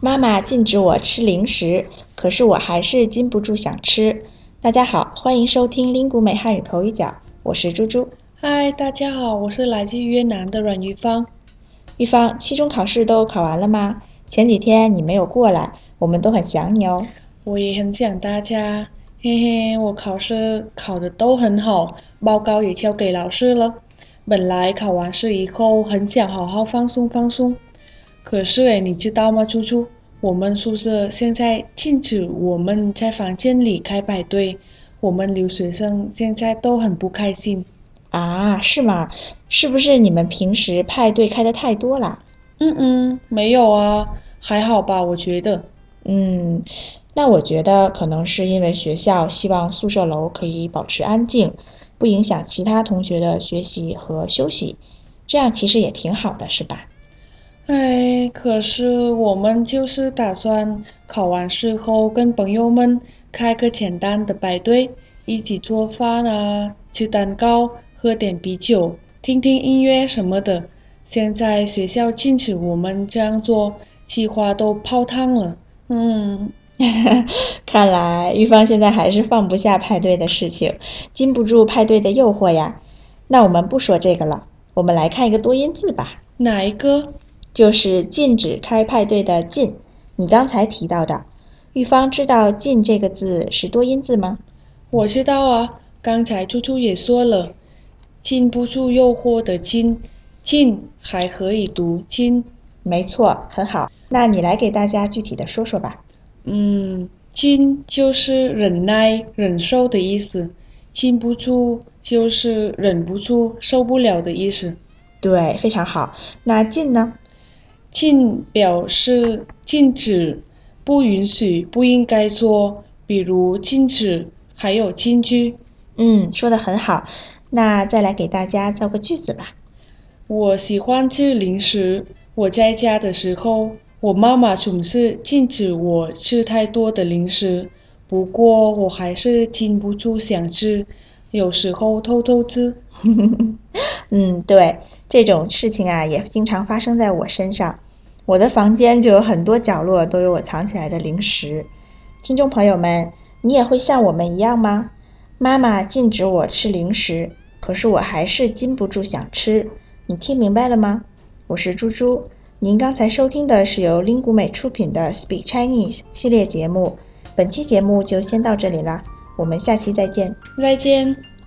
妈妈禁止我吃零食，可是我还是禁不住想吃。大家好，欢迎收听 g u 美汉语口语角，我是猪猪。嗨，大家好，我是来自越南的阮玉芳。玉芳，期中考试都考完了吗？前几天你没有过来，我们都很想你哦。我也很想大家，嘿嘿，我考试考的都很好，报告也交给老师了。本来考完试以后很想好好放松放松。可是诶，你知道吗，猪猪？我们宿舍现在禁止我们在房间里开派对，我们留学生现在都很不开心。啊，是吗？是不是你们平时派对开的太多了？嗯嗯，没有啊，还好吧，我觉得。嗯，那我觉得可能是因为学校希望宿舍楼可以保持安静，不影响其他同学的学习和休息，这样其实也挺好的，是吧？哎，可是我们就是打算考完试后跟朋友们开个简单的派对，一起做饭啊，吃蛋糕，喝点啤酒，听听音乐什么的。现在学校禁止我们这样做，计划都泡汤了。嗯，看来玉芳现在还是放不下派对的事情，禁不住派对的诱惑呀。那我们不说这个了，我们来看一个多音字吧。哪一个？就是禁止开派对的“禁”，你刚才提到的，玉芳知道“禁”这个字是多音字吗？我知道啊，刚才猪猪也说了，禁不住诱惑的“禁”，禁还可以读“禁”，没错，很好。那你来给大家具体的说说吧。嗯，禁就是忍耐、忍受的意思，禁不住就是忍不住、受不了的意思。对，非常好。那禁呢？禁表示禁止、不允许、不应该做，比如禁止，还有禁句。嗯，说的很好。那再来给大家造个句子吧。我喜欢吃零食。我在家的时候，我妈妈总是禁止我吃太多的零食。不过我还是禁不住想吃，有时候偷偷吃。嗯，对，这种事情啊，也经常发生在我身上。我的房间就有很多角落都有我藏起来的零食。听众朋友们，你也会像我们一样吗？妈妈禁止我吃零食，可是我还是禁不住想吃。你听明白了吗？我是猪猪。您刚才收听的是由林谷美出品的 Speak Chinese 系列节目。本期节目就先到这里啦，我们下期再见。再见。